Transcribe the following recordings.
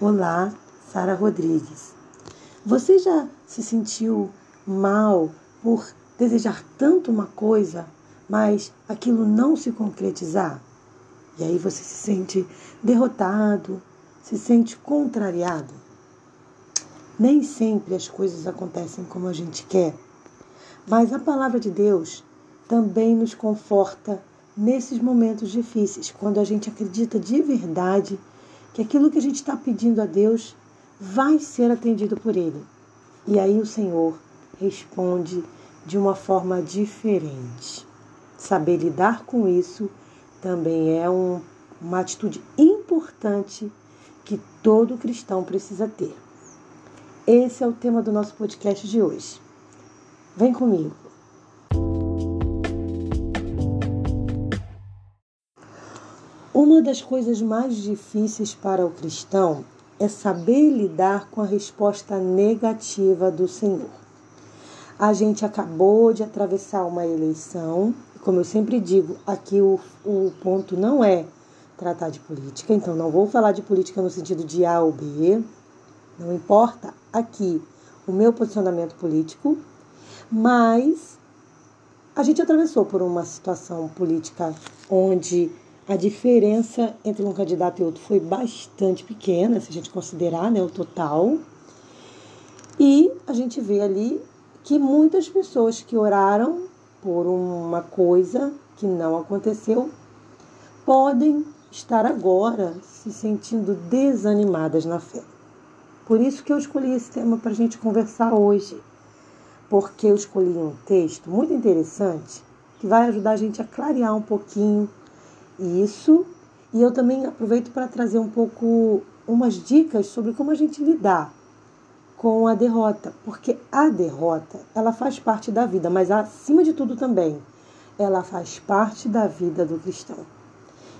Olá, Sara Rodrigues. Você já se sentiu mal por desejar tanto uma coisa, mas aquilo não se concretizar? E aí você se sente derrotado, se sente contrariado? Nem sempre as coisas acontecem como a gente quer, mas a palavra de Deus também nos conforta nesses momentos difíceis, quando a gente acredita de verdade que aquilo que a gente está pedindo a Deus vai ser atendido por Ele. E aí o Senhor responde de uma forma diferente. Saber lidar com isso também é um, uma atitude importante que todo cristão precisa ter. Esse é o tema do nosso podcast de hoje. Vem comigo. Uma das coisas mais difíceis para o cristão é saber lidar com a resposta negativa do Senhor. A gente acabou de atravessar uma eleição, como eu sempre digo, aqui o, o ponto não é tratar de política, então não vou falar de política no sentido de A ou B, não importa aqui o meu posicionamento político, mas a gente atravessou por uma situação política onde a diferença entre um candidato e outro foi bastante pequena, se a gente considerar né, o total. E a gente vê ali que muitas pessoas que oraram por uma coisa que não aconteceu podem estar agora se sentindo desanimadas na fé. Por isso que eu escolhi esse tema para a gente conversar hoje, porque eu escolhi um texto muito interessante que vai ajudar a gente a clarear um pouquinho isso. E eu também aproveito para trazer um pouco umas dicas sobre como a gente lidar com a derrota, porque a derrota, ela faz parte da vida, mas acima de tudo também, ela faz parte da vida do cristão.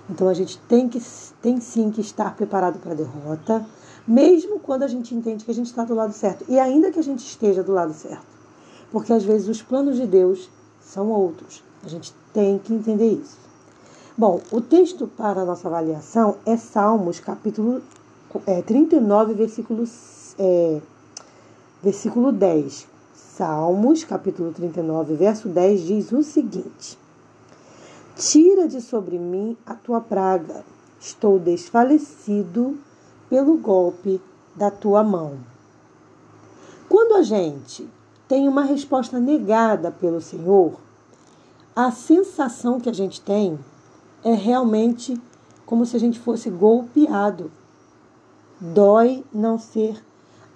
Então a gente tem que tem sim que estar preparado para a derrota, mesmo quando a gente entende que a gente está do lado certo e ainda que a gente esteja do lado certo, porque às vezes os planos de Deus são outros. A gente tem que entender isso. Bom, o texto para a nossa avaliação é Salmos, capítulo é, 39, versículo, é, versículo 10. Salmos, capítulo 39, verso 10, diz o seguinte: Tira de sobre mim a tua praga, estou desfalecido pelo golpe da tua mão. Quando a gente tem uma resposta negada pelo Senhor, a sensação que a gente tem é realmente como se a gente fosse golpeado. Dói não ser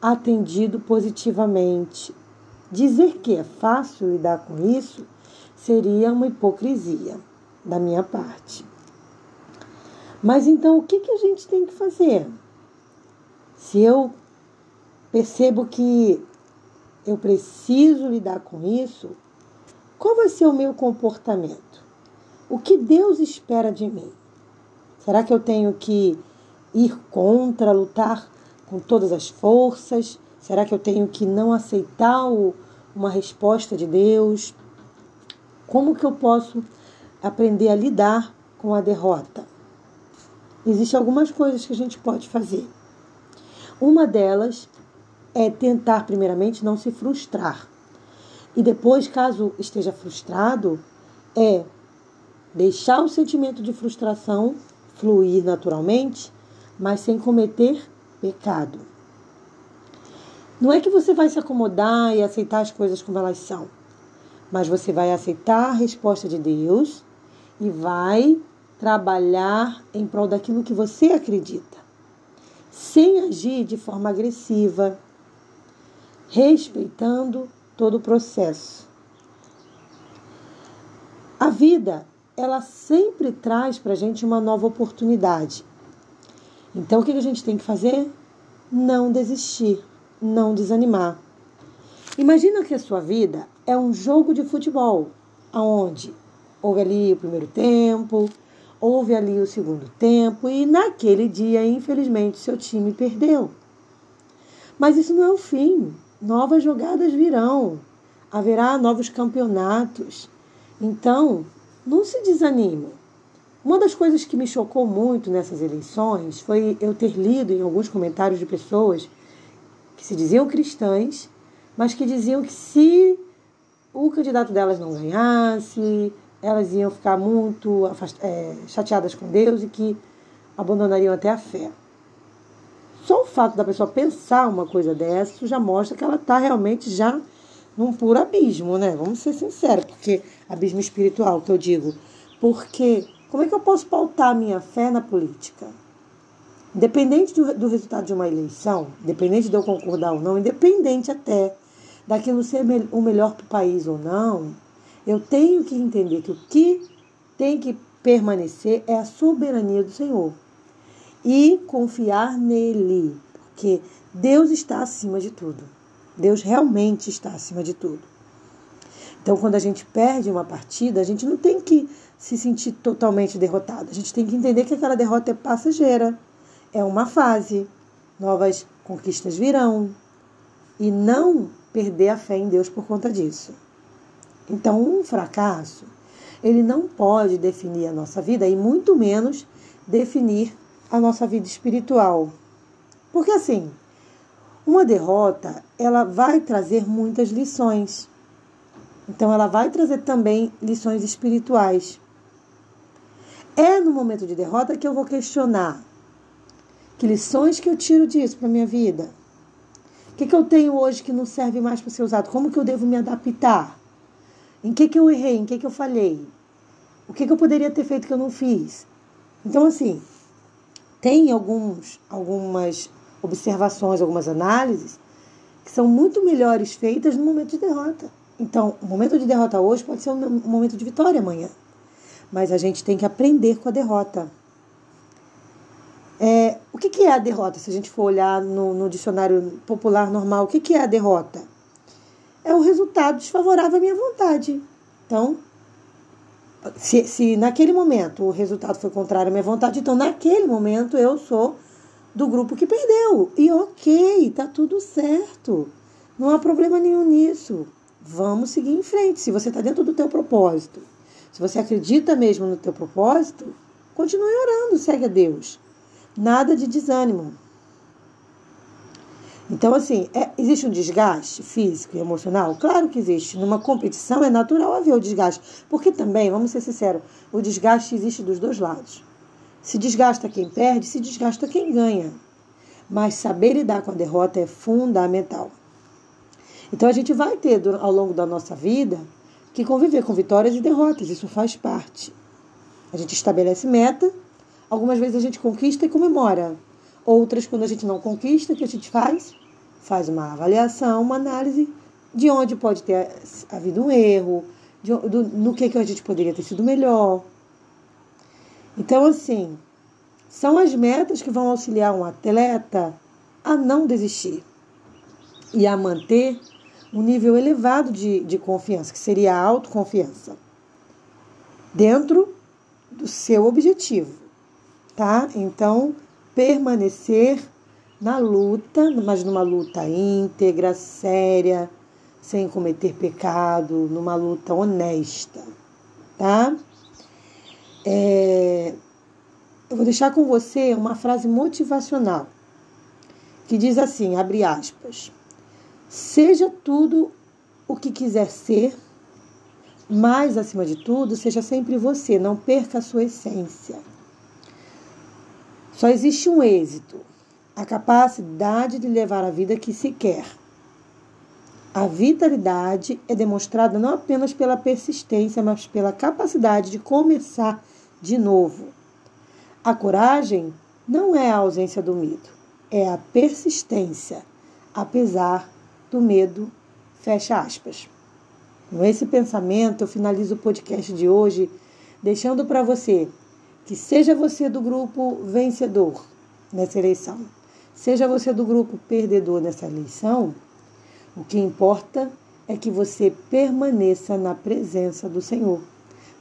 atendido positivamente. Dizer que é fácil lidar com isso seria uma hipocrisia da minha parte. Mas então o que, a gente tem que fazer? Se eu percebo que eu preciso lidar com isso, qual vai ser o meu comportamento? O que Deus espera de mim? Será que eu tenho que ir contra, lutar com todas as forças? Será que eu tenho que não aceitar uma resposta de Deus? Como que eu posso aprender a lidar com a derrota? Existem algumas coisas que a gente pode fazer. Uma delas é tentar, primeiramente, não se frustrar. E depois, caso esteja frustrado, é deixar o sentimento de frustração fluir naturalmente, mas sem cometer pecado. Não é que você vai se acomodar e aceitar as coisas como elas são, mas você vai aceitar a resposta de Deus e vai trabalhar em prol daquilo que você acredita, sem agir de forma agressiva, respeitando todo o processo. A vida ela sempre traz para a gente uma nova oportunidade. Então, o que a gente tem que fazer? Não desistir, não desanimar. Imagina que a sua vida é um jogo de futebol, aonde houve ali o primeiro tempo, houve ali o segundo tempo e naquele dia, infelizmente, seu time perdeu. Mas isso não é o fim. Novas jogadas virão. Haverá novos campeonatos. Então, não se desanime. Uma das coisas que me chocou muito nessas eleições foi eu ter lido em alguns comentários de pessoas que se diziam cristãs, mas que diziam que se o candidato delas não ganhasse, elas iam ficar muito é, chateadas com Deus e que abandonariam até a fé. Só o fato da pessoa pensar uma coisa dessa já mostra que ela está realmente já num puro abismo, né? Vamos ser sinceros, porque abismo espiritual que eu digo. Porque como é que eu posso pautar minha fé na política? Independente do, do resultado de uma eleição, independente de eu concordar ou não, independente até daquilo ser o melhor para o país ou não, eu tenho que entender que o que tem que permanecer é a soberania do Senhor e confiar nele, porque Deus está acima de tudo. Deus realmente está acima de tudo. Então, quando a gente perde uma partida, a gente não tem que se sentir totalmente derrotado. A gente tem que entender que aquela derrota é passageira, é uma fase, novas conquistas virão e não perder a fé em Deus por conta disso. Então, um fracasso, ele não pode definir a nossa vida e muito menos definir a nossa vida espiritual. Porque assim, uma derrota, ela vai trazer muitas lições. Então ela vai trazer também lições espirituais. É no momento de derrota que eu vou questionar que lições que eu tiro disso para minha vida? O que, que eu tenho hoje que não serve mais para ser usado? Como que eu devo me adaptar? Em que, que eu errei? Em que, que eu falhei? O que, que eu poderia ter feito que eu não fiz? Então, assim, tem alguns, algumas observações, algumas análises que são muito melhores feitas no momento de derrota. Então, o momento de derrota hoje pode ser um momento de vitória amanhã. Mas a gente tem que aprender com a derrota. É, o que, que é a derrota? Se a gente for olhar no, no dicionário popular normal, o que, que é a derrota? é o resultado desfavorável à minha vontade. Então, se, se naquele momento o resultado foi contrário à minha vontade, então naquele momento eu sou do grupo que perdeu. E ok, tá tudo certo. Não há problema nenhum nisso. Vamos seguir em frente. Se você está dentro do teu propósito, se você acredita mesmo no teu propósito, continue orando, segue a Deus. Nada de desânimo. Então, assim, é, existe um desgaste físico e emocional? Claro que existe. Numa competição é natural haver o desgaste. Porque também, vamos ser sinceros, o desgaste existe dos dois lados. Se desgasta quem perde, se desgasta quem ganha. Mas saber lidar com a derrota é fundamental. Então a gente vai ter ao longo da nossa vida que conviver com vitórias e derrotas, isso faz parte. A gente estabelece meta, algumas vezes a gente conquista e comemora. Outras, quando a gente não conquista, o que a gente faz? Faz uma avaliação, uma análise de onde pode ter havido um erro, de, do, no que, que a gente poderia ter sido melhor. Então, assim, são as metas que vão auxiliar um atleta a não desistir e a manter um nível elevado de, de confiança, que seria a autoconfiança, dentro do seu objetivo, tá? Então, permanecer na luta, mas numa luta íntegra, séria, sem cometer pecado, numa luta honesta, tá? É, eu vou deixar com você uma frase motivacional que diz assim, abre aspas, seja tudo o que quiser ser, mas acima de tudo, seja sempre você, não perca a sua essência. Só existe um êxito: a capacidade de levar a vida que se quer. A vitalidade é demonstrada não apenas pela persistência, mas pela capacidade de começar de novo. A coragem não é a ausência do medo, é a persistência, apesar do medo. Fecha aspas. Com esse pensamento, eu finalizo o podcast de hoje, deixando para você que seja você do grupo vencedor nessa eleição, seja você do grupo perdedor nessa eleição, o que importa é que você permaneça na presença do Senhor,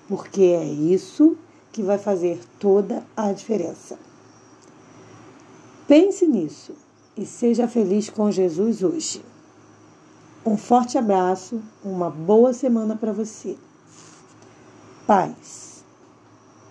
porque é isso que vai fazer toda a diferença. Pense nisso e seja feliz com Jesus hoje. Um forte abraço, uma boa semana para você. Paz.